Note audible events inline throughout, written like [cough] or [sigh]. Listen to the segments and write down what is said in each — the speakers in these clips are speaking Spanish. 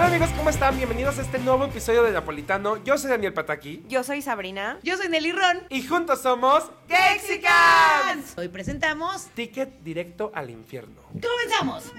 Hola amigos, ¿cómo están? Bienvenidos a este nuevo episodio de Napolitano. Yo soy Daniel Pataki Yo soy Sabrina. Yo soy Nelly Ron. y juntos somos ¡Gexicans! Hoy presentamos. Ticket Directo al Infierno. ¡Comenzamos!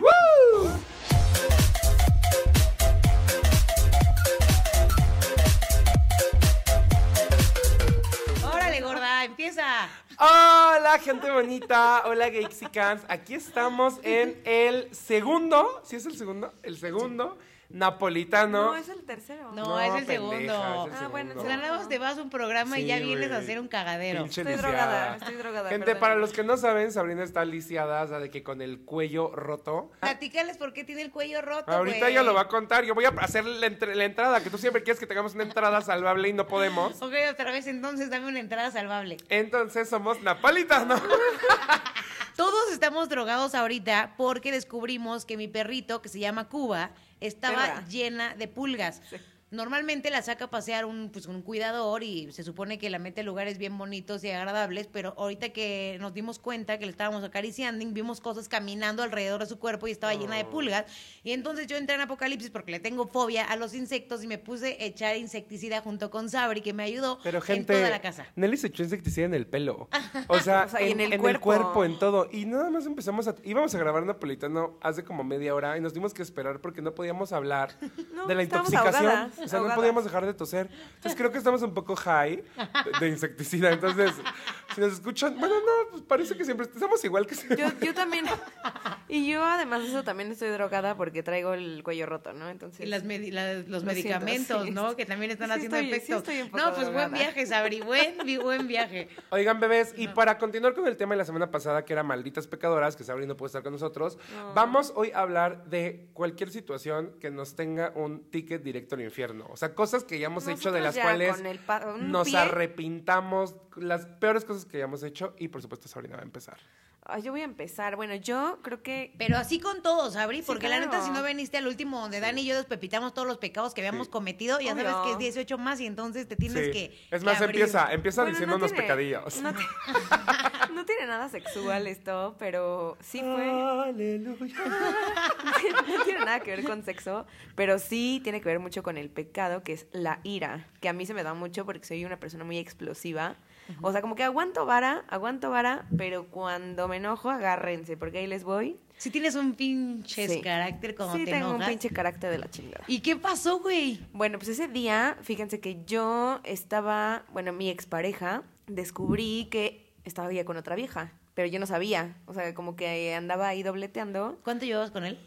Órale, gorda, empieza. Hola gente bonita, hola Gexicans. Aquí estamos en el segundo, ¿sí es el segundo? El segundo napolitano. No, es el tercero. No, es el pendeja, segundo. es el Ah, bueno, más te vas a un programa y ya vienes a hacer un cagadero. Pinche Estoy lisiada. drogada, estoy drogada. Gente, perdón. para los que no saben, Sabrina está lisiada, o sea, de que con el cuello roto. Platícales por qué tiene el cuello roto. Ahorita ella lo va a contar. Yo voy a hacer la, entre- la entrada, que tú siempre quieres que tengamos una entrada salvable y no podemos. Ok, otra vez entonces dame una entrada salvable. Entonces somos napolitanos. [laughs] Todos estamos drogados ahorita porque descubrimos que mi perrito, que se llama Cuba, estaba Perra. llena de pulgas. Normalmente la saca a pasear un, pues, un cuidador y se supone que la mete a lugares bien bonitos y agradables, pero ahorita que nos dimos cuenta que le estábamos acariciando, vimos cosas caminando alrededor de su cuerpo y estaba llena de pulgas. Y entonces yo entré en apocalipsis porque le tengo fobia a los insectos y me puse a echar insecticida junto con Sabri, que me ayudó Pero gente, en toda la casa. Nelly se echó insecticida en el pelo. [laughs] O sea, [laughs] O sea, y en, en el en cuerpo. cuerpo, en todo. Y nada más empezamos a... Íbamos a grabar Napolitano hace como media hora y nos tuvimos que esperar porque no podíamos hablar [laughs] No, de la intoxicación. ahogadas, [laughs] o sea, no podíamos dejar de toser. Entonces creo que estamos un poco high de, insecticida. Entonces, si nos escuchan... Bueno, no, pues parece que siempre estamos igual que siempre. Yo, yo también. Y yo, además de eso, también estoy drogada porque traigo el cuello roto, ¿no? Entonces. Y las medi- los Lo siento, medicamentos, sí, ¿no? Que también están Sí haciendo estoy- sí efecto. estoy un poco no, pues buen viaje, Sabri, buen, buen viaje. Oigan, bebés, y para continuar con el tema de la semana pasada, que era malditas pecadoras, que Sabri no puede estar con nosotros, vamos hoy a hablar de cualquier situación que nos tenga un ticket directo al infierno. O sea, cosas que hayamos hecho de las ya cuales nos pie. arrepintamos, las peores cosas que hayamos hecho, y por supuesto Sabrina va a empezar. Ay, yo voy a empezar. Bueno, yo creo que. Pero así con todo, Sabri, Sí, porque la neta, si no veniste al último donde Dani y yo despepitamos todos los pecados que habíamos Sí. cometido, ya sabes Obvio. que es 18 más y entonces te tienes Sí. que. es que más, abrir. empieza, empieza Bueno, diciendo no unos tiene- pecadillos. No, [laughs] no tiene nada sexual esto, pero sí fue. Aleluya. [laughs] no tiene nada que ver con sexo, pero sí tiene que ver mucho con el pecado, que es la ira, que a mí se me da mucho porque soy una persona muy explosiva. O sea, como que aguanto vara, aguanto vara, pero cuando me enojo, agárrense, porque ahí les voy. Si tienes un pinche Sí. carácter como sí, te tengo enojas. un pinche carácter de la chingada. ¿Y qué pasó, güey? Bueno, pues ese día, fíjense que yo estaba, bueno, mi expareja, descubrí que estaba ya con otra vieja, pero yo no sabía. O sea, como que andaba ahí dobleteando ¿Cuánto llevas con él?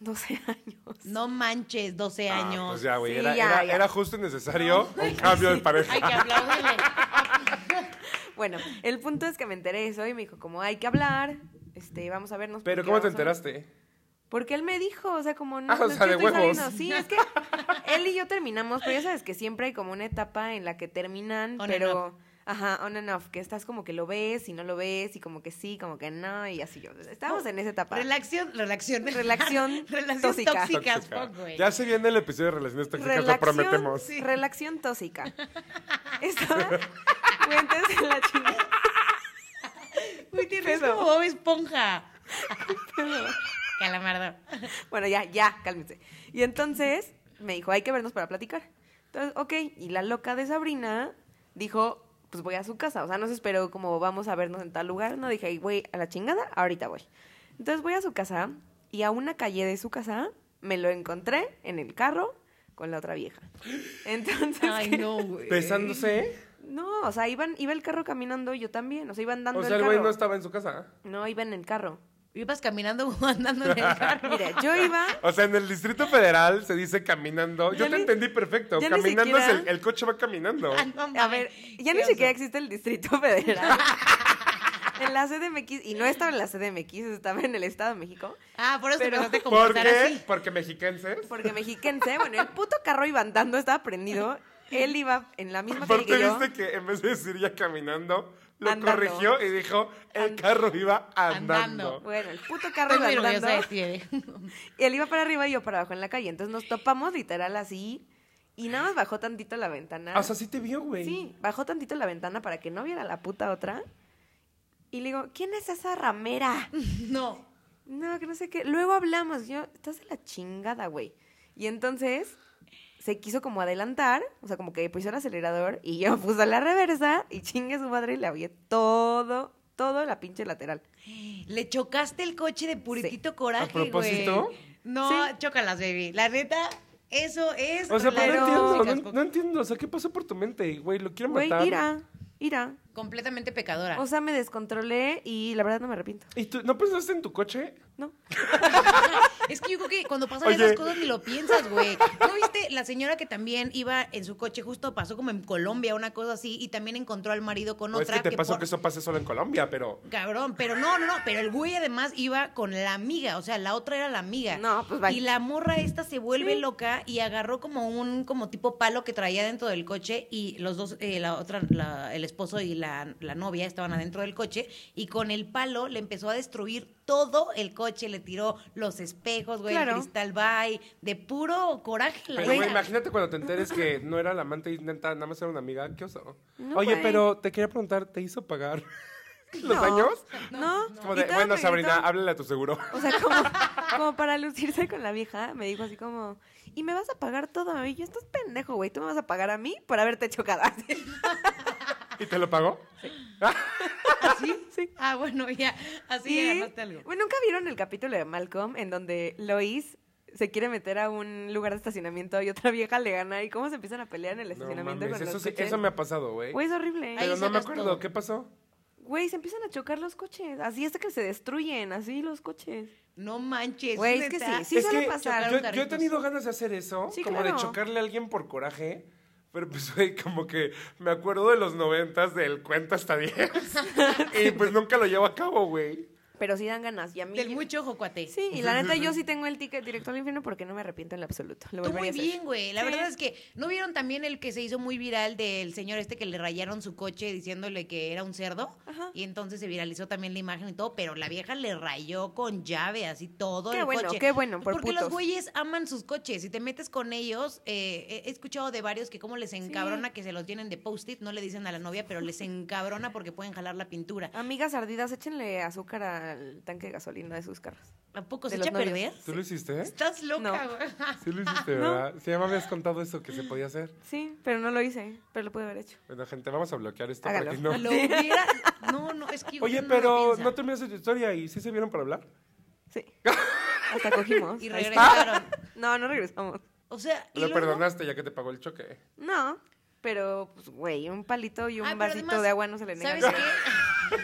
12 [laughs] años. No manches, 12 Ah, años. pues ya, güey, Sí, era, ya, era- ya. era justo y necesario un cambio de pareja. Hay que aplaudirle. Bueno, el punto es que me enteré de eso y me dijo, como hay que hablar, este, vamos a vernos. Pero ¿cómo te enteraste? Porque él me dijo, o sea, como no, Ah, o no sea, de estoy huevos. Sí, es que él y yo terminamos, pero ya sabes que siempre hay como una etapa en la que terminan, On pero ajá, on and off, que estás como que lo ves y no lo ves y como que sí, como que no y así yo. Estábamos en esa etapa. Relación, relación. Relación [laughs] Relación tóxica. Ya se viene el episodio de relaciones tóxicas, lo prometemos. sí, relación tóxica. [laughs] Estaba, güey, entonces la chingada. Uy, tienes como Bob Esponja. Calamardo. Bueno, ya, ya, cálmense. Y entonces me dijo, hay que vernos para platicar. Entonces, ok, y la loca de Sabrina dijo, pues voy a su casa. O sea, no se esperó como vamos a vernos en tal lugar. No dije, güey, a la chingada, ahorita voy. Entonces voy a su casa y a una calle de su casa me lo encontré en el carro con la otra vieja. Entonces, Ay, ¿qué? no, güey. ¿Besándose? No, o sea, iban, iba el carro caminando yo también. O sea, iban dando O sea, el el güey carro. no estaba en su casa. No, iba en el carro. Ibas caminando [laughs] o andando en el [laughs] carro. Mira, yo iba O sea, en el Distrito Federal se dice caminando. Yo te ni- entendí perfecto. Caminando es el, el coche va caminando. Ah, no A ver, ya ni siquiera existe el Distrito [laughs] Federal. en la CDMX, y no estaba en la CDMX, estaba en el Estado de México, Ah, por eso Pero- te ¿Por qué? así. Porque mexiquenses. porque mexiquense, bueno, el puto carro iba andando, estaba prendido, él iba en la misma calle Aparte que yo. viste que en vez de decir ya caminando, lo Andando. corrigió y dijo, el And- carro iba andando. Andando. Bueno, el puto carro Estoy muy iba andando. [laughs] Y él iba para arriba y yo para abajo en la calle. Entonces nos topamos literal así. Y nada más bajó tantito la ventana. Ah, O sea, sí te vio, güey. Sí, bajó tantito la ventana para que no viera la puta otra. Y le digo, ¿quién es esa ramera? [laughs] No. No, que no sé qué. Luego hablamos. Yo, estás de la chingada, güey. Y entonces se quiso como adelantar, o sea, como que puso el acelerador y yo [laughs] puse la reversa y chingue su madre y le avié todo, todo la pinche lateral. [gasps] Le chocaste el coche de puritito coraje, ¿A propósito? güey. No, Sí. chócalas, baby. La neta, eso es. O sea, pero no entiendo, no, no entiendo, o sea, ¿qué pasó por tu mente? Güey, lo quiero Güey, matar. ira, ira. Completamente pecadora. O sea, me descontrolé y la verdad no me arrepiento. ¿Y tú no pensaste en tu coche? No. [laughs] Es que yo creo que cuando pasan Oye. esas cosas ni lo piensas, güey. ¿No viste la señora que también iba en su coche, justo pasó como en Colombia, una cosa así, y también encontró al marido con es otra? que te pasó por- que eso pase solo en Colombia, pero... Cabrón, pero no, no, no, pero el güey además iba con la amiga, o sea, la otra era la amiga. No, pues, bye. Y la morra esta se vuelve Sí. loca y agarró como un como tipo palo que traía dentro del coche y los dos, eh, la otra, la- el esposo y la, la novia estaban adentro del coche y con el palo le empezó a destruir todo el coche, le tiró los espejos, güey, Claro. el cristal bye, de puro coraje. la Pero, güey, imagínate cuando te enteres que no era la amante y neta, nada más era una amiga. ¿Qué oso? No, Oye, güey. pero te quería preguntar, ¿te hizo pagar [laughs] los No. años? No. Como de, bueno, Sabrina, háblale a tu seguro. O sea, como, como para lucirse con la vieja, me dijo así como, y me vas a pagar todo. Y yo, estás pendejo, güey, tú me vas a pagar a mí por haberte chocado. ¿Y te lo pagó? [laughs] ¿Sí? Sí. Ah, bueno, ya, así Y- ganaste algo. Bueno, ¿nunca vieron el capítulo de Malcolm en donde Lois se quiere meter a un lugar de estacionamiento y otra vieja le gana y cómo se empiezan a pelear en el No estacionamiento mames, con eso, los sí- coches? eso me ha pasado, güey. Güey, es horrible. Ahí Pero no me acuerdo, todo. ¿qué pasó? Güey, se empiezan a chocar los coches. Así hasta que se destruyen, así los coches. No manches. Güey, es que sí, sí es suele que pasar. yo, yo he tenido ganas de hacer eso, Sí, como de chocarle a alguien por coraje. Pero pues, güey, como que me acuerdo de los noventas del cuenta hasta 10. [laughs] y pues nunca lo llevo a cabo, güey. Pero sí dan ganas. Y a mí... Del mucho ojo, cuate. Sí, y la neta yo sí tengo el ticket directo al infierno porque no me arrepiento en lo absoluto. Lo Tú muy a bien, güey. La Sí. verdad es que no vieron también el que se hizo muy viral del señor este que le rayaron su coche diciéndole que era un cerdo. Ajá. Y entonces se viralizó también la imagen y todo, pero la vieja le rayó con llave así todo Qué el bueno, coche. qué bueno, por Porque putos. los güeyes aman sus coches. Si te metes con ellos, eh, he escuchado de varios que como les encabrona que se los tienen de post-it, no le dicen a la novia, pero les encabrona porque pueden jalar la pintura. Amigas ardidas, échenle azúcar al tanque de gasolina de sus carros. ¿A poco se echa a perder? ¿Tú lo hiciste? Estás loca, No. güey. [laughs] Sí lo hiciste, ¿verdad? Sí, ya me habías contado eso que se podía hacer. Sí, pero no lo hice, pero lo pude haber hecho. Bueno, gente, vamos a bloquear esto Hágalo. para que no... Lo [laughs] hubiera... No, no, es que Oye, no pero no terminaste tu historia y sí se vieron para hablar. Sí. [laughs] Hasta cogimos. Y regresaron. No, no regresamos. O sea, y Lo luego- perdonaste ya que te pagó el choque. No, pero, pues, güey, un palito y un Ah, vasito además, de agua no se le niega. ¿Sabes qué?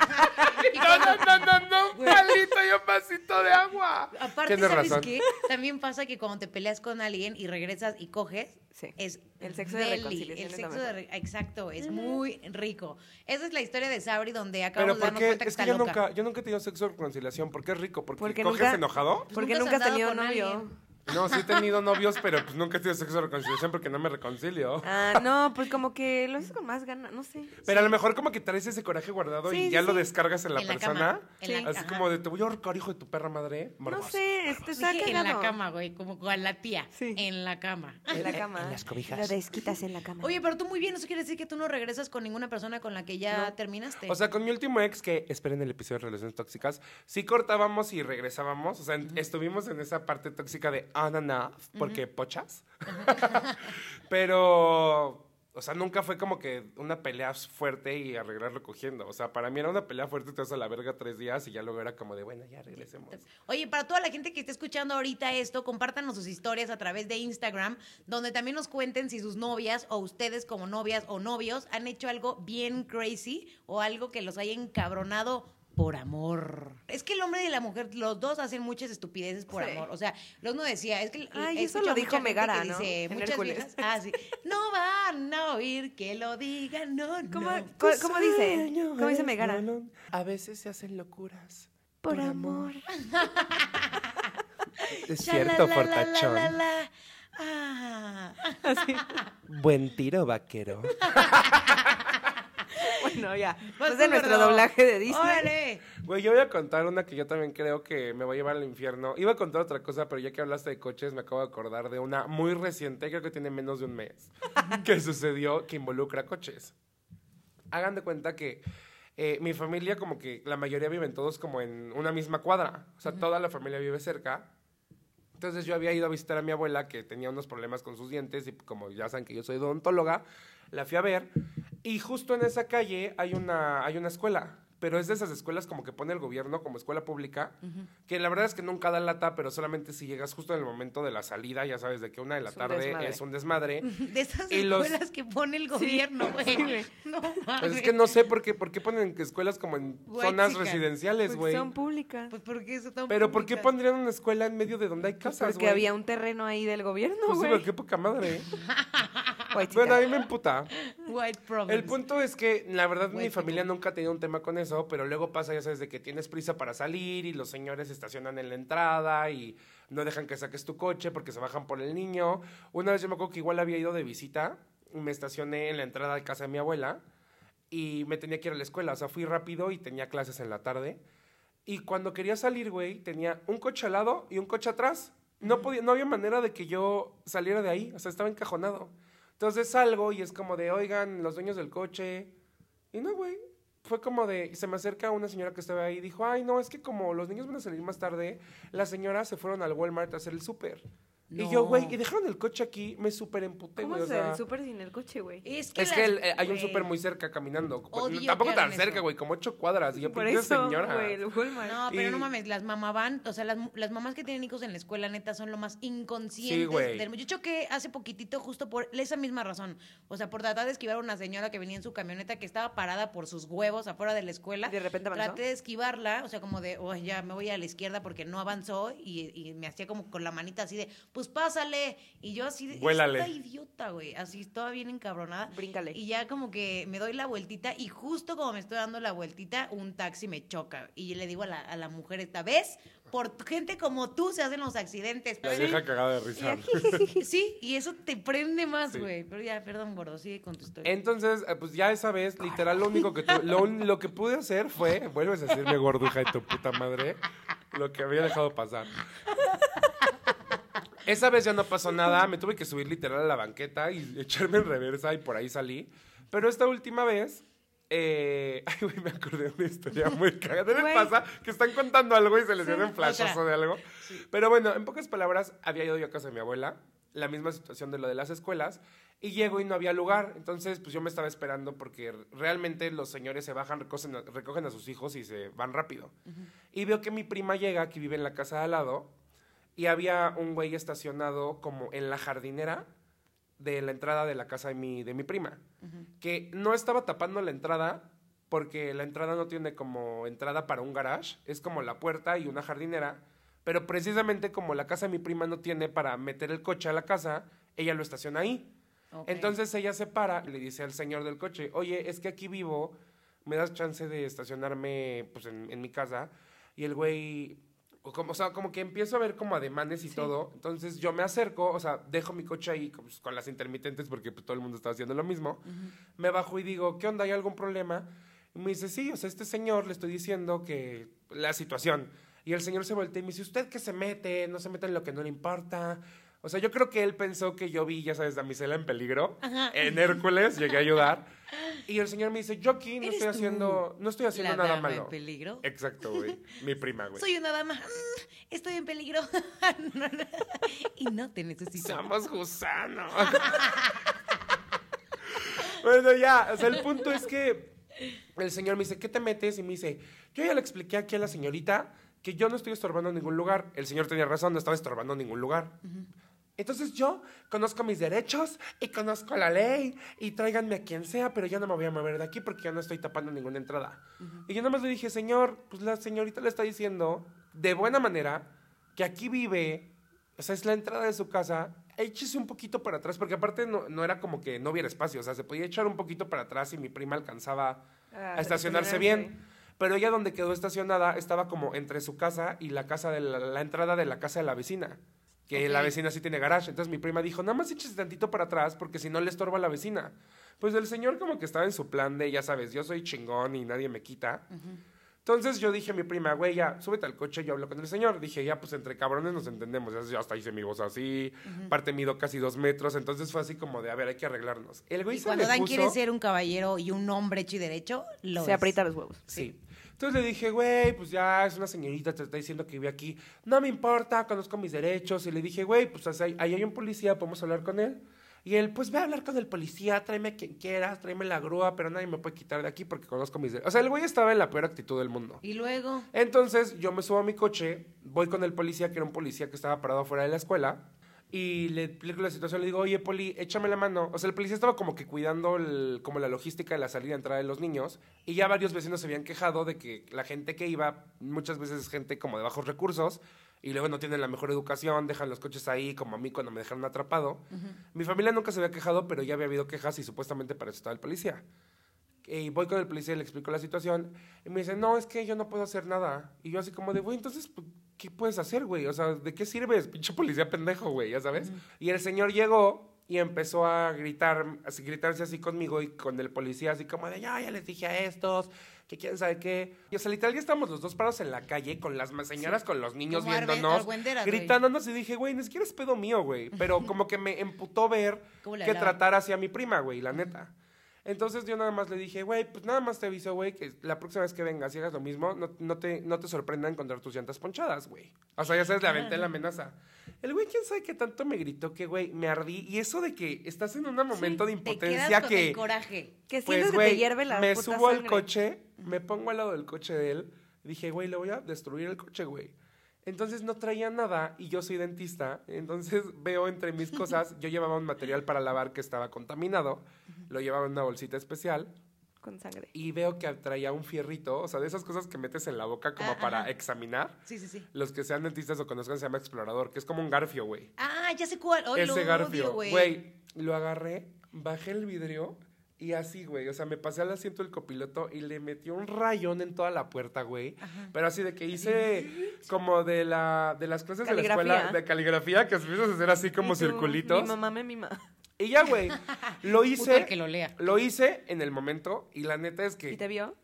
Y No, cuando- no, no, no, no, un palito y un vasito de agua. Aparte, Tienes ¿sabes razón. qué? También pasa que cuando te peleas con alguien y regresas y coges, Sí. es El sexo de reconciliación El sexo de re- exacto, es muy rico. Esa es la historia de Sabri donde Pero acabamos de ¿por darnos cuenta que Es que está yo loca. nunca, yo nunca he tenido sexo de reconciliación. ¿Por qué es rico? ¿Porque, Porque coges nunca- enojado? Pues Porque nunca nunca has has tenido novio. alguien. No, sí he tenido novios, pero pues nunca he tenido sexo de reconciliación porque no me reconcilio. Ah, no, pues como que lo haces con más ganas, no sé. Pero a lo mejor como que traes ese coraje guardado Sí, y sí, ya lo descargas en la En la persona. cama, en la- Así ajá. como de te voy a ahorcar, hijo de tu perra madre. No sé, este está Dije en la cama, güey, como con la tía. Sí. En la cama. En la cama. En las cobijas. Lo desquitas en la cama. Oye, pero tú muy bien, eso quiere decir que tú no regresas con ninguna persona con la que ya No. terminaste. O sea, con mi último ex, que esperen el episodio de Relaciones Tóxicas, sí cortábamos y regresábamos. O sea, estuvimos en esa parte tóxica de on and off, porque pochas. [laughs] [laughs] Pero, o sea, nunca fue como que una pelea fuerte y arreglarlo cogiendo. O sea, para mí era una pelea fuerte, te vas a la verga tres días y ya luego era como de, bueno, ya regresemos. Oye, para toda la gente que esté escuchando ahorita esto, compártanos sus historias a través de Instagram, donde también nos cuenten si sus novias o ustedes como novias o novios han hecho algo bien crazy o algo que los haya encabronado por amor. Es que el hombre y la mujer, los dos hacen muchas estupideces por Sí. amor. O sea, los uno decía, es que Ay, eso lo dijo Megara, ¿no? dice, En muchas Hércules. viejas, ah, sí, no van a oír que lo digan, no, ¿Cómo, no. co- cómo dice? ¿Cómo dice Megara? No, no, A veces se hacen locuras. Por amor. [laughs] Es cierto, la, la, la, la, fortachón. la, la. Ah. [laughs] Buen tiro, vaquero. [laughs] [laughs] Bueno, ya. Vas Pues de nuestro doblaje de Disney. ¡Órale! Güey, yo voy a contar una que yo también creo que me va a llevar al infierno. Iba a contar otra cosa, pero ya que hablaste de coches, me acabo de acordar de una muy reciente, creo que tiene menos de un mes, [laughs] que sucedió que involucra coches. Hagan de cuenta que eh, mi familia, como que la mayoría viven todos como en una misma cuadra. O sea, toda la familia vive cerca. Entonces yo había ido a visitar a mi abuela que tenía unos problemas con sus dientes y como ya saben que yo soy odontóloga, la fui a ver y justo en esa calle hay una, hay una escuela pero es de esas escuelas como que pone el gobierno como escuela pública, que la verdad es que nunca da lata, pero solamente si llegas justo en el momento de la salida, ya sabes, de que una de la tarde es un desmadre. [laughs] De esas escuelas que pone el gobierno, [laughs] güey. no pues es que no sé por qué, por qué ponen escuelas como en zonas residenciales, güey. Son públicas. Pues porque eso Pero ¿por qué pondrían una escuela en medio de donde hay pues casas, Porque había un terreno ahí del gobierno, pues güey. sí, qué poca madre. [laughs] bueno, a mí me emputa. White El punto es que, la verdad, mi familia nunca ha tenido un tema con eso, pero luego pasa, ya sabes, de que tienes prisa para salir y los señores estacionan en la entrada y no dejan que saques tu coche porque se bajan por el niño. Una vez yo me acuerdo que igual había ido de visita y me estacioné en la entrada de casa de mi abuela y me tenía que ir a la escuela. O sea, fui rápido y tenía clases en la tarde. Y cuando quería salir, güey, tenía un coche al lado y un coche atrás. No, podía, no había manera de que yo saliera de ahí. O sea, estaba encajonado. Entonces salgo y es como de, oigan, los dueños del coche. Y no, güey. Fue como de, se me acerca una señora que estaba ahí y dijo, ay, no, es que como los niños van a salir más tarde, las señoras se fueron al Walmart a hacer el súper. Y yo, güey, y dejaron el coche aquí, me súper emputé, ¿Cómo güey. el súper sin el coche, güey? Es que, eh, hay un súper muy cerca caminando. Tampoco tan cerca, güey, como ocho cuadras. Y yo, Por eso, señora. No, pero no mames, las mamá van, o sea, las, las, mamás que tienen hijos en la escuela, neta, son lo más inconscientes del Yo choqué hace poquitito justo por esa misma razón. O sea, por tratar de esquivar a una señora que venía en su camioneta que estaba parada por sus huevos afuera de la escuela. ¿Y de repente avanzó? Traté de esquivarla, o sea, como de, oh, ya me voy a la izquierda porque no avanzó y, y me hacía como con la manita así de, pues pásale y yo así de, Vuélale. esta idiota, güey, así toda bien encabronada. Bríncale. Y ya como que me doy la vueltita y justo como me estoy dando la vueltita, un taxi me choca. Y le digo a la, a la mujer esta vez, por gente como tú se hacen los accidentes. La vieja cagada de risa. [laughs] sí, y eso te prende más, güey. Pero ya, perdón, gordo, sigue con tu historia. Entonces, eh, pues ya esa vez, literal, lo único que lo, lo, que pude hacer fue, vuelves a decirme gorduja de tu puta madre, lo que había dejado pasar. Esa vez ya no pasó nada, me tuve que subir literal a la banqueta y [laughs] echarme en reversa y por ahí salí. Pero esta última vez, eh... [laughs] ay, güey, me acordé de una historia muy [laughs] cagada. ¿Qué les pasa? Que están contando algo y se les viene un flashazo de algo. Pero bueno, en pocas palabras, había ido yo a casa de mi abuela, la misma situación de lo de las escuelas, y llego y no había lugar. Entonces, pues yo me estaba esperando porque realmente los señores se bajan, recogen, recogen a sus hijos y se van rápido. Y veo que mi prima llega, que vive en la casa de al lado, y había un güey estacionado como en la jardinera de la entrada de la casa de mi, de mi prima, que no estaba tapando la entrada porque la entrada no tiene como entrada para un garage, es como la puerta y una jardinera, pero precisamente como la casa de mi prima no tiene para meter el coche a la casa, ella lo estaciona ahí. Entonces ella se para y le dice al señor del coche, oye, es que aquí vivo, me das chance de estacionarme pues, en, en mi casa. Y el güey como, o sea, como que empiezo a ver como ademanes y todo. Entonces yo me acerco, o sea, dejo mi coche ahí pues, con las intermitentes porque pues, todo el mundo estaba haciendo lo mismo. Me bajo y digo, ¿qué onda? ¿Hay algún problema? Y me dice, sí, o sea, este señor le estoy diciendo que la situación. Y el señor se voltea y me dice, ¿usted qué se mete? No se mete en lo que no le importa. O sea, yo creo que él pensó que yo vi, ya sabes, damisela en peligro. En Hércules, llegué a ayudar. Y el señor me dice, yo aquí no estoy haciendo, no estoy haciendo nada dama malo. en peligro? Exacto, güey. Mi prima, güey. Soy una dama. Mm, estoy en peligro. [laughs] y no te necesito. Somos gusanos. [laughs] bueno, ya. O sea, el punto es que el señor me dice, ¿qué te metes? Y me dice, yo ya le expliqué aquí a la señorita que yo no estoy estorbando en ningún lugar. El señor tenía razón, no estaba estorbando en ningún lugar. Entonces yo conozco mis derechos y conozco la ley y tráiganme a quien sea, pero yo no me voy a mover de aquí porque yo no estoy tapando ninguna entrada. Y yo nada más le dije, señor, pues la señorita le está diciendo de buena manera que aquí vive, o sea, es la entrada de su casa, échese un poquito para atrás, porque aparte no, no era como que no hubiera espacio, o sea, se podía echar un poquito para atrás y mi prima alcanzaba ah, a estacionarse bien. Pero ella donde quedó estacionada estaba como entre su casa y la casa de la entrada de la casa de la vecina que la vecina sí tiene garage. Entonces mi prima dijo, nada más échese tantito para atrás porque si no le estorba a la vecina. Pues el señor como que estaba en su plan de, ya sabes, yo soy chingón y nadie me quita. Entonces yo dije a mi prima, güey, ya, súbete al coche, yo hablo con el señor. Dije, ya, pues entre cabrones nos entendemos. Ya, hasta hice mi voz así, parte mido casi dos metros. Entonces fue así como de, a ver, hay que arreglarnos. El güey y cuando Dan quiere ser un caballero y un hombre hecho y derecho, Se aprieta los huevos. Sí. Entonces le dije, güey, pues ya es una señorita, te está diciendo que vive aquí. No me importa, conozco mis derechos. Y le dije, güey, pues ahí ahí hay un policía, podemos hablar con él. Y él, pues ve a hablar con el policía, tráeme a quien quieras, tráeme la grúa, pero nadie me puede quitar de aquí porque conozco mis derechos. O sea, el güey estaba en la peor actitud del mundo. Y luego, Entonces yo me subo a mi coche, voy con el policía, que era un policía que estaba parado fuera de la escuela, y le explico la situación, le digo, oye, poli, échame la mano. O sea, el policía estaba como que cuidando el- como la logística de la salida y entrada de los niños, y ya varios vecinos se habían quejado de que la gente que iba, muchas veces es gente como de bajos recursos, y luego no tienen la mejor educación, dejan los coches ahí, como a mí cuando me dejaron atrapado. Mi familia nunca se había quejado, pero ya había habido quejas y supuestamente para eso estaba el policía. Y voy con el policía y le explico la situación. Y me dice, no, es que yo no puedo hacer nada. Y yo así como de, güey, entonces, pues, ¿qué puedes hacer, güey? O sea, ¿de qué sirves? Pinche policía pendejo, güey, ya sabes. Y el señor llegó y empezó a gritar, así, gritarse así conmigo y con el policía, así como de, ya, ya les dije a estos, que quién sabe qué. Y o sea, literal, ya estábamos los dos parados en la calle con las señoras, con los niños Como viéndonos, güey. gritándonos y dije, güey, ni siquiera es pedo mío, güey. Pero [laughs] como que me emputó ver ¿Cómo le que tratara así a mi prima, güey, la neta. Entonces yo nada más le dije, güey, pues nada más te aviso, güey, que la próxima vez que vengas y hagas lo mismo, no, no te, no te sorprenda encontrar tus llantas ponchadas, güey. O sea, ya sabes, le aventé la amenaza. El güey, quién sabe qué tanto me gritó que, güey, me ardí. Y eso de que estás en un momento de te impotencia quedas con que... el coraje. Que sientes Pues, que te hierve la me puta subo al coche, me pongo al lado del coche de él. Dije, güey, le voy a destruir el coche, güey. Entonces no traía nada y yo soy dentista. Entonces [laughs] veo entre mis cosas, yo llevaba un material para lavar que estaba contaminado. Lo llevaba en una bolsita especial Con sangre. y veo que traía un fierrito, o sea, de esas cosas que metes en la boca como Ah, para ajá. examinar. Sí, sí, sí. Los que sean dentistas o conozcan se llama explorador, que es como un garfio, güey. Ah, ya sé cuál. Ese garfio. Güey, lo agarré, bajé el vidrio y así, güey. O sea, me pasé al asiento del copiloto y le metí un rayón en toda la puerta, güey. Pero así de que hice como de la de las clases de la escuela de caligrafía que empiezas a hacer así como tú, circulitos. Mi mamá me mima. Y ya, güey. Lo Puta hice. el que lo lea. Lo hice en el momento y la neta es que ¿Y te vio?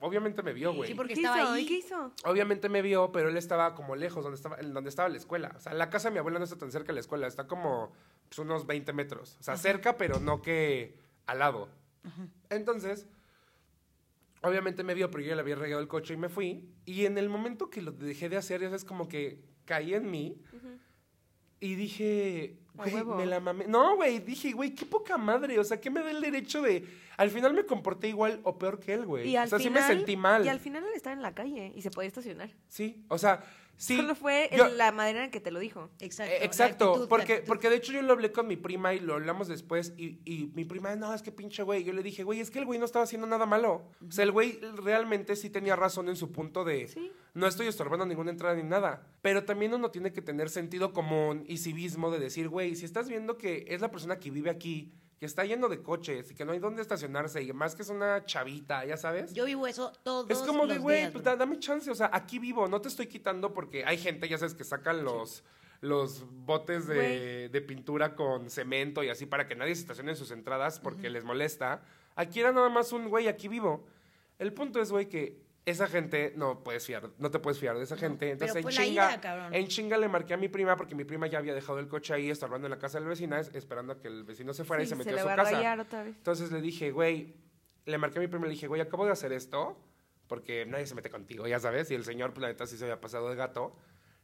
obviamente me vio, güey. Sí, porque ¿Qué estaba hizo? ahí. ¿Y qué hizo? Obviamente me vio, pero él estaba como lejos, donde estaba, donde estaba la escuela. O sea, la casa de mi abuela no está tan cerca de la escuela, está como pues, unos 20 metros. O sea, cerca, pero no que al lado. Entonces, obviamente me vio, pero yo ya le había regado el coche y me fui. Y en el momento que lo dejé de hacer, ya sabes, como que caí en mí. Y dije, güey, me la mamé. No, güey, dije, güey, qué poca madre. O sea, ¿qué me da el derecho de...? Al final me comporté igual o peor que él, güey. O sea, sí me sentí mal. Y al final él estaba en la calle y se podía estacionar. Sí, o sea, sí. Solo fue yo- en la manera en que te lo dijo. Exacto. eh, exacto, actitud, porque, porque de hecho yo lo hablé con mi prima y lo hablamos después y, y mi prima, no, es que pinche güey. Yo le dije, güey, es que el güey no estaba haciendo nada malo. O sea, el güey realmente sí tenía razón en su punto de Sí. no estoy estorbando ninguna entrada ni nada. Pero también uno tiene que tener sentido común y civismo de decir, güey, si estás viendo que es la persona que vive aquí, que está lleno de coches y que no hay dónde estacionarse y más que es una chavita, ya sabes. Yo vivo eso todos Es como de, güey, pues da- dame chance, o sea, aquí vivo, no te estoy quitando porque hay gente, ya sabes, que sacan los, los botes de, de pintura con cemento y así para que nadie se estacione en sus entradas porque les molesta. Aquí era nada más un, güey, aquí vivo. El punto es, güey, que esa gente no puedes fiar, no te puedes fiar de esa gente. Entonces, pero en la chinga, en chinga le marqué a mi prima porque mi prima ya había dejado el coche ahí estorbando en la casa del vecino, es- esperando a que el vecino se fuera y se metió a su casa. rayar otra vez. Entonces le dije, güey, le marqué a mi prima y le dije, güey, acabo de hacer esto, porque nadie se mete contigo, ya sabes, y el señor, pues la neta sí se había pasado de gato.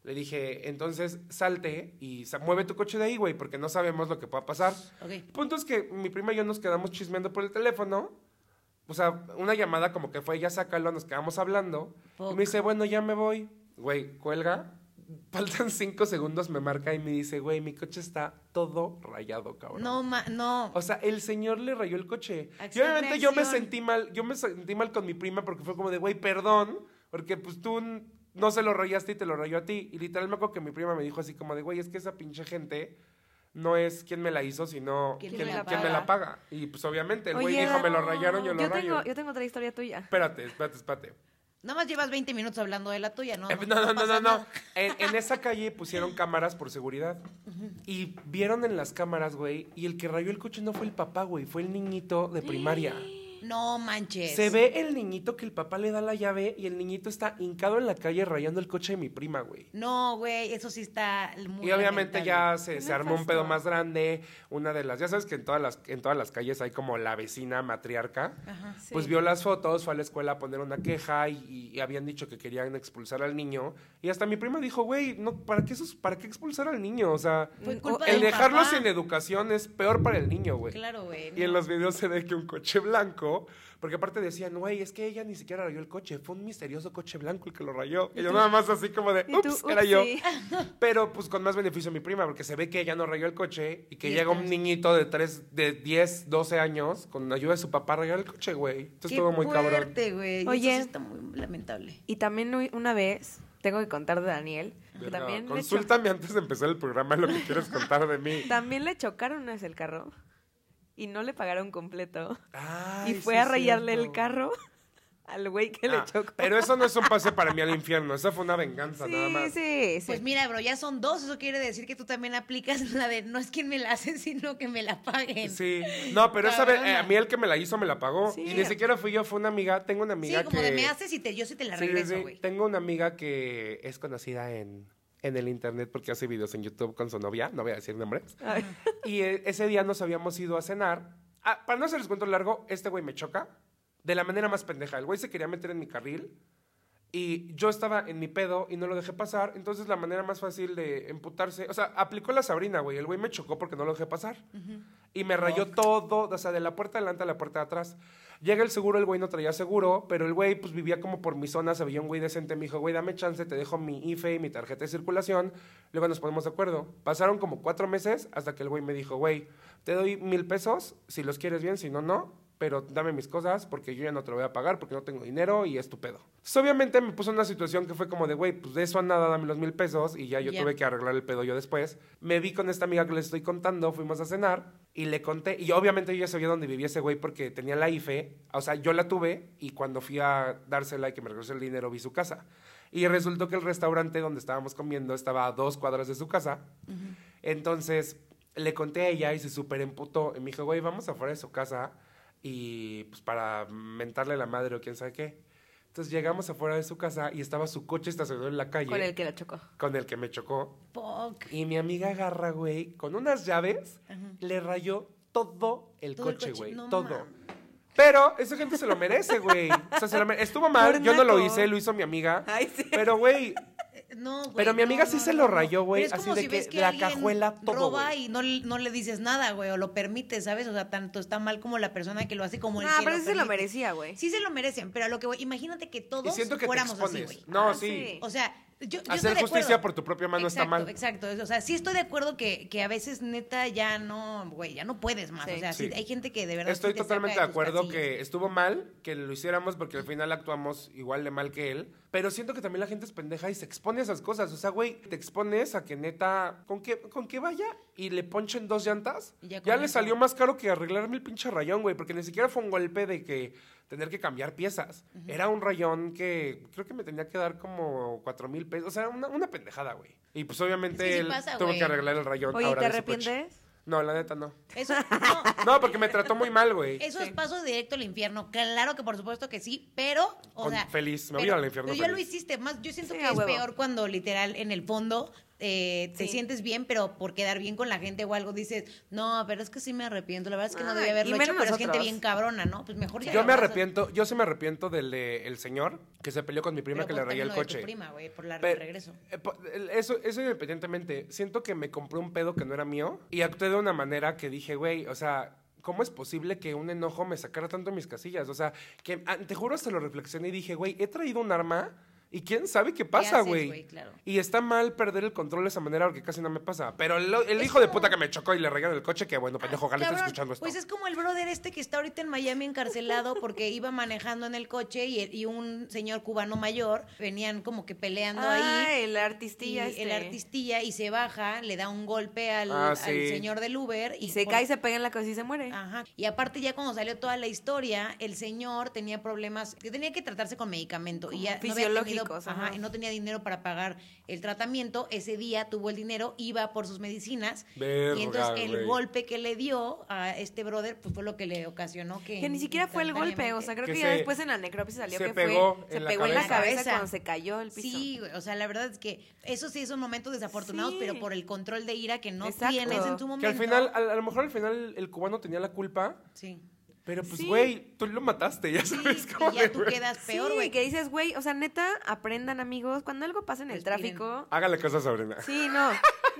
Le dije, entonces salte y mueve tu coche de ahí, güey, porque no sabemos lo que pueda pasar. Ok. El punto es que mi prima y yo nos quedamos chismeando por el teléfono. O sea, una llamada como que fue, ya sácalo, nos quedamos hablando. Y me dice, bueno, ya me voy. Güey, cuelga. [laughs] Faltan cinco segundos, me marca y me dice, güey, mi coche está todo rayado, cabrón. No, ma, no. O sea, el señor le rayó el coche. Y obviamente yo me sentí mal, yo me sentí mal con mi prima porque fue como de, güey, perdón, porque pues tú no se lo rayaste y te lo rayó a ti. Y literal me acuerdo que mi prima me dijo así como de, güey, es que esa pinche gente no es quien me la hizo, sino ¿Quién quien, me la quien me la paga. Y pues obviamente el güey dijo, me lo rayaron, yo lo Yo rayo. tengo, yo tengo otra historia tuya. Espérate, espérate, espérate. Nada más llevas 20 minutos hablando de la tuya, ¿no? Eh, No, no, no, no, no. en esa calle pusieron cámaras por seguridad. Y vieron en las cámaras, güey, y el que rayó el coche no fue el papá, güey, fue el niñito de primaria. [gasps] [gasps] [gasps] No manches. Se ve el niñito que el papá le da la llave y el niñito está hincado en la calle rayando el coche de mi prima, güey. No, güey, eso sí está muy Y obviamente lamentable. ya se, se armó un pedo más grande. Una de las, ya sabes que en todas las, en todas las calles hay como la vecina matriarca. Ajá. Sí. Pues vio las fotos, fue a la escuela a poner una queja y, y habían dicho que querían expulsar al niño. Y hasta mi prima dijo, güey, no, ¿para qué, esos, ¿para qué expulsar al niño? O sea, el dejarlo sin educación es peor para el niño, güey. Claro, güey. Y en los videos se ve que un coche blanco, porque aparte decían, güey, es que ella ni siquiera rayó el coche, fue un misterioso coche blanco el que lo rayó. Y yo nada más así como de, ups, era yo. [laughs] Pero pues con más beneficio mi prima, porque se ve que ella no rayó el coche y que Y llega un niñito de tres, de 10, 12 años con ayuda de su papá a rayar el coche, güey. Entonces estuvo muy cabrón. fuerte, güey. Oye. Eso sí está muy lamentable. Y también una vez, tengo que contar de Daniel, que también Consúltame antes de empezar el programa lo que quieres contar de mí. [laughs] también le chocaron una vez el carro y no le pagaron completo. [laughs] Ay, y fue sí a rayarle el carro [laughs] al güey que Ah, le chocó. Pero eso no es un pase para mí al [laughs] infierno, esa fue una venganza sí, nada más. sí, sí. Pues mira, bro, ya son dos. Eso quiere decir que tú también aplicas la de no es quien me la hace, sino que me la paguen. Sí, no, pero esa vez, eh, a mí el que me la hizo me la pagó. Sí. Y ni siquiera fui yo, fue una amiga. Tengo una Sí, amiga como que. de me haces y te, yo sí te la Sí, sí, regreso, sí. güey. Tengo una amiga que es conocida en, en el internet porque hace videos en YouTube con su novia, no voy a decir nombres. Ay, Y eh, ese día nos habíamos ido a cenar. Ah, para no hacerles cuento largo, este güey me choca de la manera más pendeja. El güey se quería meter en mi carril y yo estaba en mi pedo y no lo dejé pasar. Entonces la manera más fácil de emputarse, o sea, aplicó la Sabrina, güey. El güey me chocó porque no lo dejé pasar. Y me rayó todo, o sea, de la puerta de adelante a la puerta de atrás. Llega el seguro, el güey no traía seguro, pero el güey pues vivía como por mi zona, se veía un güey decente, me dijo, güey, dame chance, te dejo mi IFE y mi tarjeta de circulación, luego nos ponemos de acuerdo. Pasaron como cuatro meses hasta que el güey me dijo, güey, te doy mil pesos, si los quieres bien, si no, no, pero dame mis cosas porque yo ya no te lo voy a pagar porque no tengo dinero y es tu pedo. Entonces, obviamente me puso en una situación que fue como de, güey, pues de eso a nada, dame los mil pesos y ya yo Ya. tuve que arreglar el pedo yo después. Me vi con esta amiga que les estoy contando, fuimos a cenar y le conté, y obviamente yo ya sabía dónde vivía ese güey porque tenía la IFE, o sea, yo la tuve y cuando fui a dársela y que me regresó el dinero vi su casa. Y resultó que el restaurante donde estábamos comiendo estaba a dos cuadras de su casa. Entonces le conté a ella y se súper emputó. Y me dijo, güey, vamos afuera de su casa y pues para mentarle la madre o quién sabe qué. Entonces llegamos afuera de su casa y estaba su coche estacionado en la calle con el que la chocó. con el que me chocó. Poc. Y mi amiga agarra, güey, con unas llaves, Ajá. le rayó todo el Todo coche, güey. no todo. Pero esa gente se lo merece, güey. O sea, se lo mere- Estuvo mal, Por yo no lo hice, lo hizo mi amiga. Ay, sí. Pero, güey, No, güey, Pero mi amiga no, sí no, se no, lo no. rayó, güey, así como de si que ves que la cajuela, todo, roba güey. y no, no le dices nada, güey, o lo permites, ¿sabes? O sea, tanto está mal como la persona que lo hace como el Ah, que pero lo sí se lo permite. merecía, güey. Sí se lo merecen, pero a lo que voy, imagínate que y todos siento que te fuéramos así, expones. güey. no, Ah, sí. sí. O sea, yo, yo Hacer justicia por tu propia mano está mal. Exacto, O sea, sí estoy de acuerdo que, que a veces neta ya no, güey, ya no puedes más. Sí. O sea, sí, Sí. hay gente que de verdad Estoy sí te saca totalmente de acuerdo casillas. que estuvo mal que lo hiciéramos porque al final actuamos igual de mal que él. Pero siento que también la gente es pendeja y se expone a esas cosas. O sea, güey, te expones a que neta, con que, con que vaya y le ponchen dos llantas, Y ya le salió más caro que arreglarme el pinche rayón, güey. Porque ni siquiera fue un golpe de que tener que cambiar piezas. Era un rayón que creo que me tenía que dar como cuatro mil pesos. O sea, una, una pendejada, güey. Y pues obviamente Es que sí él pasa, tuvo güey. que arreglar el rayón. Oye, ahora ¿te arrepientes? No, la neta no. Eso, [laughs] no, No, porque me trató muy mal, güey. Eso es Sí. paso directo al infierno. Claro que por supuesto que sí, pero, o Con- sea. feliz, me voy al infierno Pero ya lo hiciste. Más, yo siento Sí, que es huevo. peor cuando literal en el fondo eh, te Sí. sientes bien, pero por quedar bien con la gente o algo dices, no, pero es que sí me arrepiento. La verdad es que no debía haberlo y hecho, menos pero es gente bien cabrona, ¿no? Pues mejor ya Yo me a- arrepiento, yo sí me arrepiento del de el señor que se peleó con mi prima pero que le pues rayé el lo de tu coche. prima, güey, por la Pe- regreso. eh, Eso, eso independientemente, siento que me compré un pedo que no era mío y actué de una manera que dije, güey, o sea, ¿cómo es posible que un enojo me sacara tanto de mis casillas? O sea, que ah, te juro hasta lo reflexioné y dije, güey, he traído un arma y quién sabe qué pasa, güey. Claro. Y está mal perder el control de esa manera porque casi no me pasa. Pero el, el hijo de puta que me chocó y le rayaron el coche, que bueno, pendejo, ojalá esté escuchando esto. Pues es como el brother este que está ahorita en Miami encarcelado porque iba manejando en el coche y, y un señor cubano mayor venían como que peleando Ah, ahí. el Y artistilla este. el artistilla y se baja, le da un golpe al, Ah, al señor del Uber y, Y se por- cae, se pega en la cabeza y se muere. Ajá. Y aparte ya cuando salió toda la historia, el señor tenía problemas, que tenía que tratarse con medicamento y ya no había tenido médicos, ajá, ajá. y no tenía dinero para pagar el tratamiento. Ese día tuvo el dinero, iba por sus medicinas. Verga, y entonces el golpe que le dio a este brother pues fue lo que le ocasionó que. Que ni siquiera fue el golpe, o sea, creo Que que, se- ya después en la necropsia salió se que pegó fue, se la pegó en la cabeza. cuando se cayó el piso. Sí, o sea, la verdad es que eso sí son momentos desafortunados, Sí. pero por el control de ira que no Exacto. tienes en tu Que momento. al final, a, a lo mejor al final el cubano tenía la culpa, Sí. Pero pues, Sí. güey, tú lo mataste, ya Sí, sabes cómo y ya de, tú quedas peor, sí, güey. que dices, güey, o sea, neta, aprendan, amigos, cuando algo pasa en el Respiren. tráfico, Hágale a Sabrina. Sí, no. No,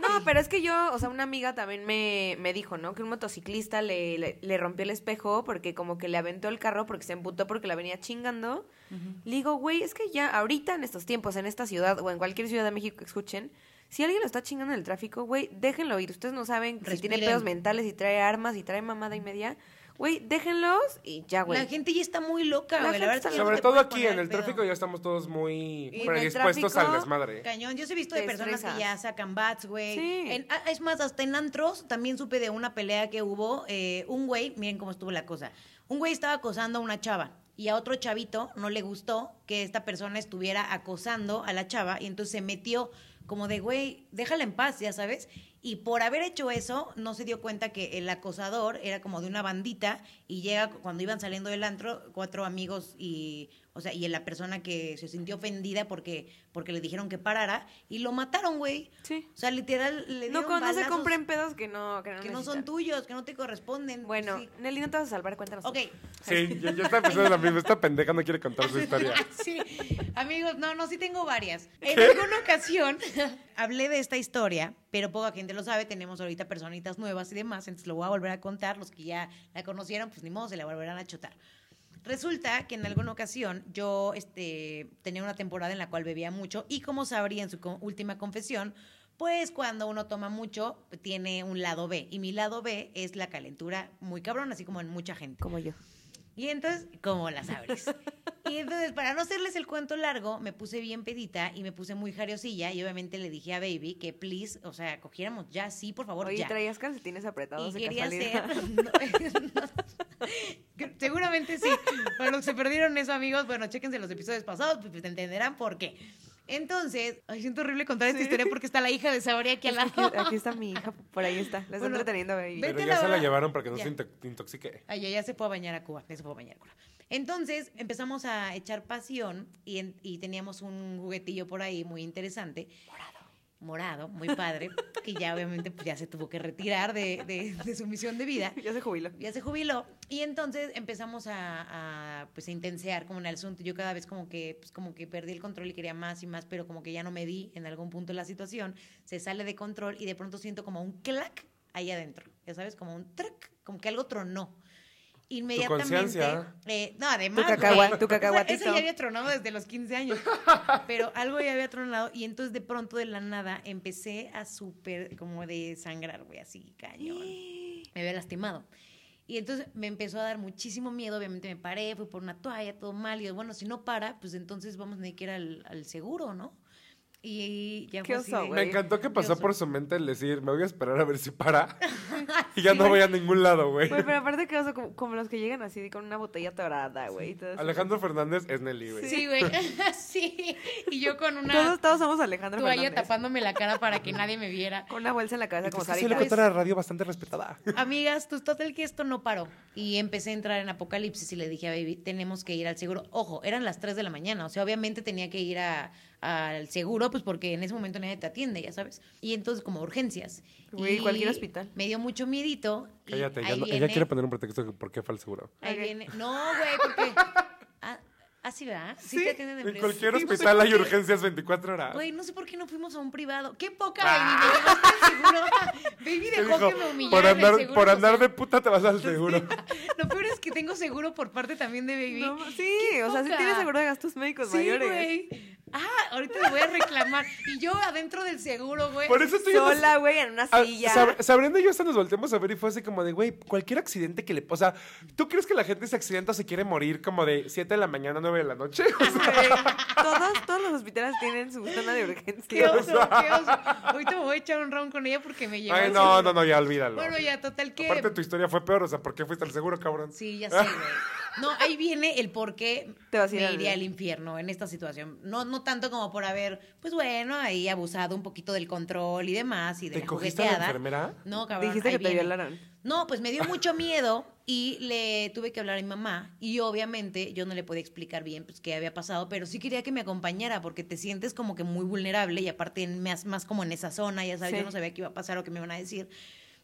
[laughs] pero es que yo, o sea, una amiga también me, me dijo, ¿no? Que un motociclista le, le, le rompió el espejo porque como que le aventó el carro porque se emputó porque la venía chingando. Le digo, güey, es que ya ahorita en estos tiempos, en esta ciudad o en cualquier ciudad de México que escuchen, si alguien lo está chingando en el tráfico, güey, déjenlo ir. Ustedes no saben si tiene Respiren. pedos mentales, si trae armas, si trae mamada y media. Güey, déjenlos y ya, güey. La gente ya está muy loca, güey. La verdad Sobre todo aquí en el pedo. tráfico ya estamos todos muy predispuestos tráfico, al desmadre. Cañón, yo sí he visto de personas estresas. que ya sacan bats, güey. Sí. Ah, es más, hasta en antros también supe de una pelea que hubo. eh, un güey, miren cómo estuvo la cosa. Un güey estaba acosando a una chava y a otro chavito no le gustó que esta persona estuviera acosando a la chava y entonces se metió como de, güey, déjala en paz, ya sabes. Y por haber hecho eso, no se dio cuenta que el acosador era como de una bandita y llega cuando iban saliendo del antro, cuatro amigos y, o sea, y la persona que se sintió ofendida porque, porque le dijeron que parara y lo mataron, güey. Sí. O sea, literal, le No, dieron no se balazos compren pedos que no, que no, que no son tuyos, que no te corresponden. Bueno, Sí. Nelly, no te vas a salvar, cuéntanos. Ok. Sí, ya, ya está empezando la misma. Esta pendeja no quiere contar su historia. [laughs] Sí, amigos, no, no, sí tengo varias. [laughs] En alguna ocasión [laughs] hablé de esta historia, pero poca gente lo sabe. Tenemos ahorita personitas nuevas y demás, entonces lo voy a volver a contar. Los que ya la conocieron, pues ni modo, se la volverán a chotar. Resulta que en alguna ocasión yo este, tenía una temporada en la cual bebía mucho y como sabría en su co- última confesión, pues cuando uno toma mucho tiene un lado B y mi lado B es la calentura muy cabrón, así como en mucha gente. Como yo. Y entonces, ¿cómo las abres? [laughs] Y entonces, para no hacerles el cuento largo, me puse bien pedita y me puse muy jariosilla y obviamente le dije a Baby que please, o sea, cogiéramos ya, sí, por favor, Oye, ya. traías calcetines apretados Y de quería ser. [laughs] [laughs] Seguramente sí. Para los que se perdieron eso, amigos, bueno, chéquense los episodios pasados, pues te entenderán por qué. Entonces, ay, siento horrible contar esta Sí. historia porque está la hija de Saborea aquí al Aquí, lado. aquí está mi hija, por ahí está. La está Bueno, entreteniendo, baby. Pero a ya la se la llevaron para que no Ya. se into- intoxique. Ay, ya, ya se fue a bañar a Cuba, ya se fue a bañar a Cuba. Entonces empezamos a echar pasión y, en- y teníamos un juguetillo por ahí muy interesante. Morado. Morado, muy padre, [laughs] que ya obviamente pues, ya se tuvo que retirar de, de- de su misión de vida. [laughs] Ya se jubiló. Ya se jubiló. Y entonces empezamos a, a, pues, a intensear como en el asunto. Yo cada vez como que, pues, como que perdí el control y quería más y más, pero como que ya no me di en algún punto la situación. Se sale de control y de pronto siento como un clac ahí adentro. Ya sabes, como un trac, como que algo tronó. Inmediatamente. conciencia. eh, no, además. Tu cacahua- güey, tu esa- cacahuatito. Esa ya había tronado desde los 15 años. Pero algo ya había tronado. Y entonces de pronto de la nada empecé a súper como de sangrar, güey, así cañón [gasps] me había lastimado. Y entonces me empezó a dar muchísimo miedo, obviamente me paré, fui por una toalla, todo mal, y yo, bueno, si no para, pues entonces vamos a tener que ir al, al seguro, ¿no? Y ya Qué fue así oso, de- Me encantó que pasó por su mente el decir, me voy a esperar a ver si para. [laughs] [laughs] y ya no voy a ningún lado, güey. Güey, pero aparte que oso, como, como los que llegan así con una botella torada, güey. y todo eso. Alejandro Fernández es Nelly, güey. Sí, güey, [laughs] sí. Y yo con una Todos, todos somos Alejandro toalla Fernández. tapándome la cara para que nadie me viera. Con una bolsa en la cabeza como Es que sí, Sarita. locutora de radio bastante respetada. Amigas, pues total que esto no paró. Y empecé a entrar en apocalipsis y le dije a Baby, tenemos que ir al seguro. Ojo, eran las 3 de la mañana, o sea, obviamente tenía que ir a- al seguro, pues porque en ese momento nadie te atiende, ya sabes. Y entonces como urgencias. Güey, Y cualquier hospital. Me dio mucho miedito. Cállate, ella viene- quiere poner un pretexto de por qué fue al seguro. Ahí viene. No, güey, porque... [laughs] Ah, así va. Sí, te atienden de En privado. cualquier Sí, hospital hay urgencias 24 horas. Güey, no sé por qué no fuimos a un privado. ¡Qué poca, Ah. Baby! Me llevaste al seguro. [laughs] Baby ¿Qué dejó dijo? que me humillaran por andar, seguro por andar de puta te vas al seguro. [laughs] Lo peor es que tengo seguro por parte también de Baby. No, sí, ¡Qué o sea, sí tienes seguro de gastos médicos Sí, mayores. güey. Ah, ahorita le voy a reclamar. Y yo adentro del seguro, güey. Por eso estoy Sola, güey, en una Ah, silla. Sab- Sabrina y yo hasta nos volteamos a ver y fue así como de, güey, cualquier accidente que le... O sea, ¿tú crees que la gente se accidenta o se quiere morir como de 7 de la mañana a 9 de la noche? O sea, todos, todos los hospitales tienen su zona de Qué urgencia. oso, qué oso. Ahorita me voy a echar un round con ella porque me llegó. Ay, no, no, no, ya olvídalo. Bueno, ya, total que. Aparte tu historia fue peor, o sea, ¿por qué fuiste al seguro, cabrón? Sí, ya sé, güey. [laughs] No, ahí viene el por qué Te vas a ir me iría al infierno en esta situación. No, no tanto como por haber, pues bueno, ahí abusado un poquito del control y demás y de ¿Te la cogiste a la enfermera? No, cabrón. Dijiste ahí que te viene. violaron. No, pues me dio mucho miedo y le tuve que hablar a mi mamá y obviamente yo no le podía explicar bien pues qué había pasado, pero sí quería que me acompañara porque te sientes como que muy vulnerable y aparte más, más como en esa zona, ya sabes, Sí. yo no sabía qué iba a pasar o qué me iban a decir.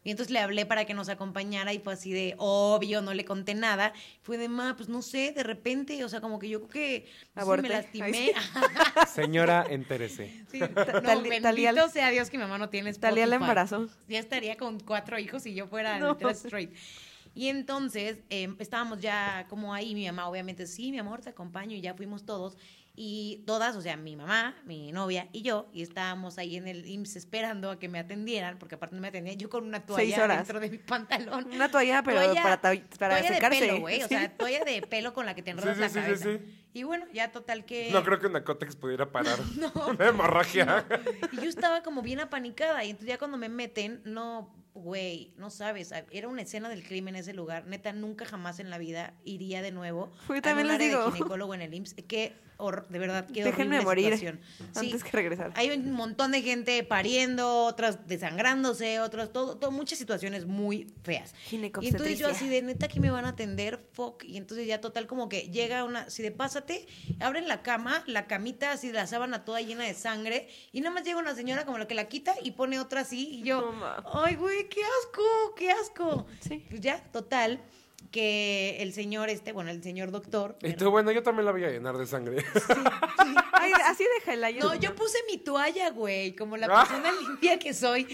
Y entonces le hablé para que nos acompañara y fue así de obvio, no le conté nada. Fue de, ma, pues no sé, de repente, o sea, como que yo creo que no sé, Aborté. me lastimé. Ay, [laughs] Señora, entérese. Sí, no, Tal- bendito sea Dios que mi mamá no tiene Spotify. Talía la embarazó. Ya estaría con cuatro hijos y yo fuera No. literal straight. Y entonces eh, estábamos ya como ahí, mi mamá obviamente, sí, mi amor, te acompaño y ya fuimos todos. Y todas, o sea, mi mamá, mi novia y yo, y estábamos ahí en el IMSS esperando a que me atendieran, porque aparte no me atendían yo con una toalla dentro de mi pantalón. Una toalla, pero Toalla- para, para toalla secarse. de pelo, güey, o Sí. sea, toalla de pelo con la que te enredas sí, la sí, sí, cabeza. sí. Y bueno, ya total que... No creo que una cótex pudiera parar [laughs] una hemorragia. Y yo estaba como bien apanicada. Y entonces ya cuando me meten, no, güey, no sabes. Era una escena del crimen en ese lugar. Neta, nunca jamás en la vida iría de nuevo a también un les digo. de ginecólogo en el IMSS. Qué horror, de verdad, qué Déjenme morir situación. Sí, antes que regresar. hay un montón de gente pariendo, otras desangrándose, otras, todo, todo, muchas situaciones muy feas. Y entonces yo así de neta que me van a atender, fuck. Y entonces ya total como que llega una, así de pásate, abren la cama, la camita así de la sábana toda llena de sangre, y nada más llega una señora como la que la quita y pone otra así, y yo, No, ay güey, qué asco, qué asco. Sí. Pues ya, total, que el señor este, bueno, el señor doctor. Y tú, bueno, yo también la voy a llenar de sangre. [laughs] Ay, así déjala. No, yo puse mi toalla, güey, como la Ah. persona limpia que soy.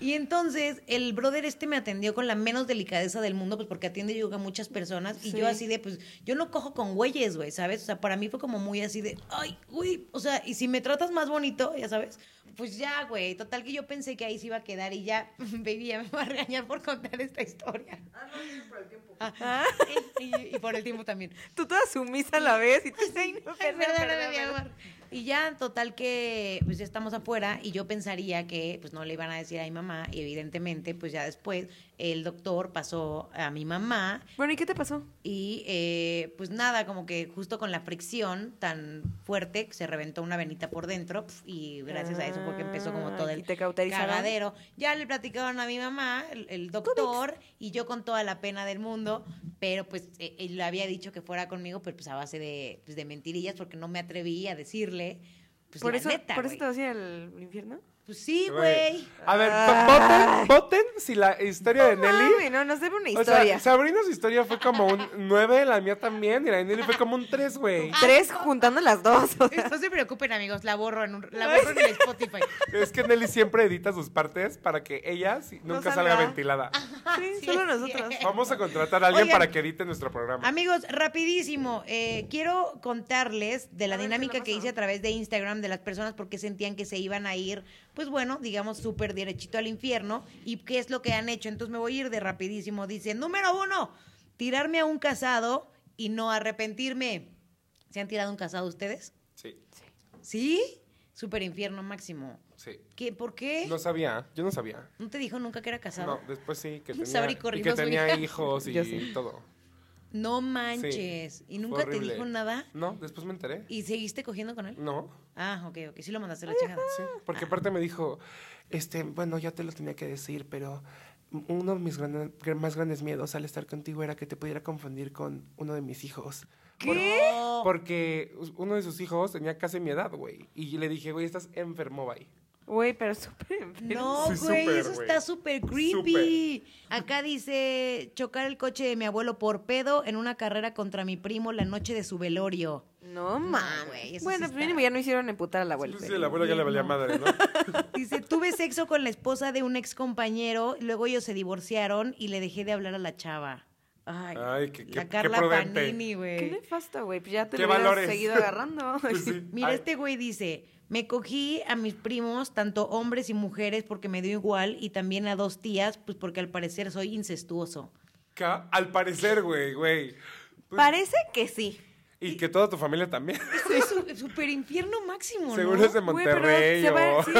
Y entonces el brother este me atendió con la menos delicadeza del mundo, pues porque atiende yoga a muchas personas. Y Sí. yo así de, pues, yo no cojo con güeyes, güey, ¿sabes? O sea, para mí fue como muy así de, ay, güey, o sea, y si me tratas más bonito, ya sabes, pues ya, güey. Total que yo pensé que ahí se iba a quedar y ya, [laughs] baby, ya me va a regañar por contar esta historia. Ah, y, y- y por el tiempo también. Tú toda sumisa a la vez y tú [laughs] ay, no, perdóname, perdón, mi amor. Y ya, total que pues ya estamos afuera y yo pensaría que pues no le iban a decir a mi mamá y evidentemente pues ya después el doctor pasó a mi mamá Bueno, ¿y qué te pasó? y eh, pues nada, como que justo con la fricción tan fuerte se reventó una venita por dentro pf, y gracias a eso fue que empezó como todo el ¿y te cagadero. Ya le platicaron a mi mamá, el, el doctor, y yo con toda la pena del mundo, pero pues eh, él le había dicho que fuera conmigo, pero pues a base de, pues, de mentirillas porque no me atreví a decirle. Pues ¿Por la eso, neta, ¿por eso te vas a ir al infierno? Pues sí, güey. A ver, Ay. voten, voten si la historia de Nelly. Mami, no, nos debe una O historia. sea, Sabrina su historia fue como un 9, la mía también, y la de Nelly fue como un 3, güey. [laughs] Tres juntando las dos. o sea. No se preocupen, amigos, la borro en, un- la borro en el Spotify. Es que Nelly siempre edita sus partes para que ella No nunca salga salga. ventilada. [laughs] Sí, Sí, solo es nosotros. cierto. Vamos a contratar a alguien Oigan. para que edite nuestro programa. Amigos, rapidísimo, eh, quiero contarles de la A ver, ¿qué dinámica que hice a través de Instagram de las personas porque sentían que se iban a ir, pues bueno, digamos, súper derechito al infierno y qué es lo que han hecho. Entonces me voy a ir de rapidísimo. Dice, número uno, tirarme a un casado y no arrepentirme. ¿Se han tirado a un casado ustedes? Sí, ¿Sí? Súper infierno máximo. sí. ¿Qué? ¿Por qué? No sabía, yo no sabía. ¿No te dijo nunca que era casado? No, después sí, que [laughs] tenía, y que tenía hijos [laughs] y todo. No manches. ¿Y nunca te dijo nada? No, después me enteré. ¿Y seguiste cogiendo con él? No, Ah, ok, ok. Sí lo mandaste a la chingada. sí, porque aparte me dijo, este, bueno, ya te lo tenía que decir, pero uno de mis gran- más grandes miedos al estar contigo era que te pudiera confundir con uno de mis hijos. ¿Qué? Porque uno de sus hijos tenía casi mi edad, güey. Y le dije, güey, estás enfermo, bye. Güey, pero súper. No, Sí, güey, eso está súper creepy. Acá dice chocar el coche de mi abuelo por pedo en una carrera contra mi primo la noche de su velorio. No mames. Bueno, sí pues mínimo ya no hicieron emputar a la abuela. Sí, el abuelo ya le valía madre, ¿no? [laughs] Dice, tuve sexo con la esposa de un ex compañero, luego ellos se divorciaron y le dejé de hablar a la chava. Ay, Ay, qué- qué- la qué Carla. Panini, Qué güey. nefasto, güey. Pues ya te ¿Qué lo hubieras seguido agarrando. [laughs] Pues sí. Mira, Ay, este güey dice, me cogí a mis primos, tanto hombres y mujeres, porque me dio igual, y también a dos tías, pues porque al parecer soy incestuoso. Al parecer, güey, güey. Pues, Parece que sí. Y que toda tu familia también. Es su- súper infierno máximo, ¿no? Seguro es de Güey, pero Monterrey se va- sí.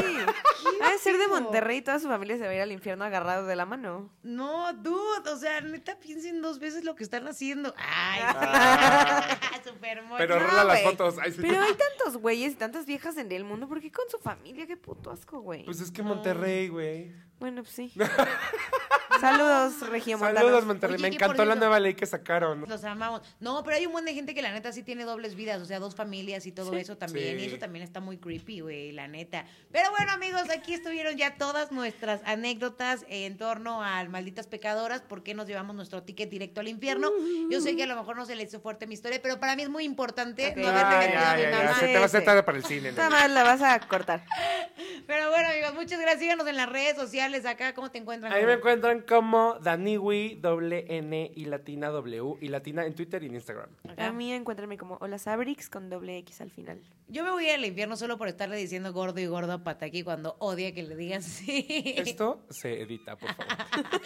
Ha de ser de. Monterrey y toda su familia se va a ir al infierno agarrados de la mano. No, dude, o sea, neta, piensen dos veces lo que están haciendo. Ay. Ah. [laughs] Pero No, rola las güey. fotos. Ay, sí. Pero hay tantos güeyes y tantas viejas en el mundo. ¿Por qué con su familia? Qué puto asco, güey. Pues es que Monterrey, güey. Bueno, pues sí. [laughs] Saludos, regiomontanos. Saludos, Monterrey. Oye, Me encantó la nueva ley que sacaron. Los amamos. No, pero hay un montón de gente que la neta sí tiene dobles vidas, o sea, dos familias y todo eso también. Sí. Y eso también está muy creepy, güey, la neta. Pero bueno, amigos, aquí estuvieron ya todas nuestras anécdotas en torno al Malditas Pecadoras, por qué nos llevamos nuestro ticket directo al infierno. Yo sé que a lo mejor no se le hizo fuerte mi historia, pero para mí es muy importante Ok. no haberle Ya, metido ya, a mi ya, ya, mamá. Se te va a hacer tarde para el cine. Nada más la vas a cortar. [laughs] Pero bueno, amigos, muchas gracias. Síganos en las redes sociales acá. ¿Cómo te encuentran? Ahí me encuentran como Daniwi, doble N y latina W y latina en Twitter y en Instagram. Acá. A mí encuéntrame como Hola Sabrix con doble X al final. Yo me voy al infierno solo por estarle diciendo gordo y gordo a Pataki cuando odia que le digan sí. Esto se edita, por favor. [laughs]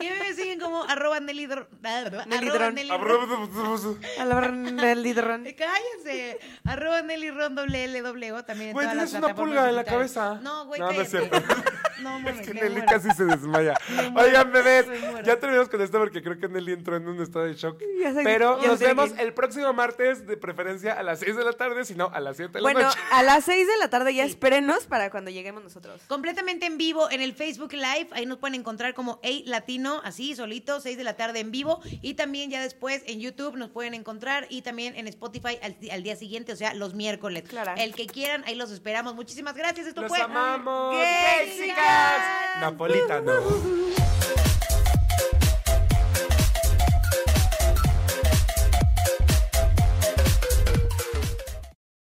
Y a mí me siguen como arroba Nelly Dr- arroba Nelly Dron. [laughs] Cállense. Arroba Nelly Ron doble L doble O también en Güey, todas las tienes una plataformas pulga en la digitales. cabeza. No, güey, No, no es cállate. cierto. [laughs] No, Es mames, que me Nelly muero. casi se desmaya. [laughs] Me. Oigan, bebés, ya terminamos con esto porque creo que Nelly entró en un estado de shock. [laughs] Ya sé- Pero ya nos vemos que- el próximo martes, de preferencia a las 6 de la tarde, si no, a las 7 de la Bueno, noche. a las 6 de la tarde ya espérenos para cuando lleguemos nosotros. Completamente en vivo en el Facebook Live. Ahí nos pueden encontrar como Ey Latino, así solito, 6 de la tarde en vivo. Y también ya después en YouTube nos pueden encontrar y también en Spotify al, al día siguiente, o sea, los miércoles. Claro. El que quieran, ahí los esperamos. Muchísimas gracias. Esto ¡Los fue. amamos! ¡Gay ¡Chicas! Napolitano.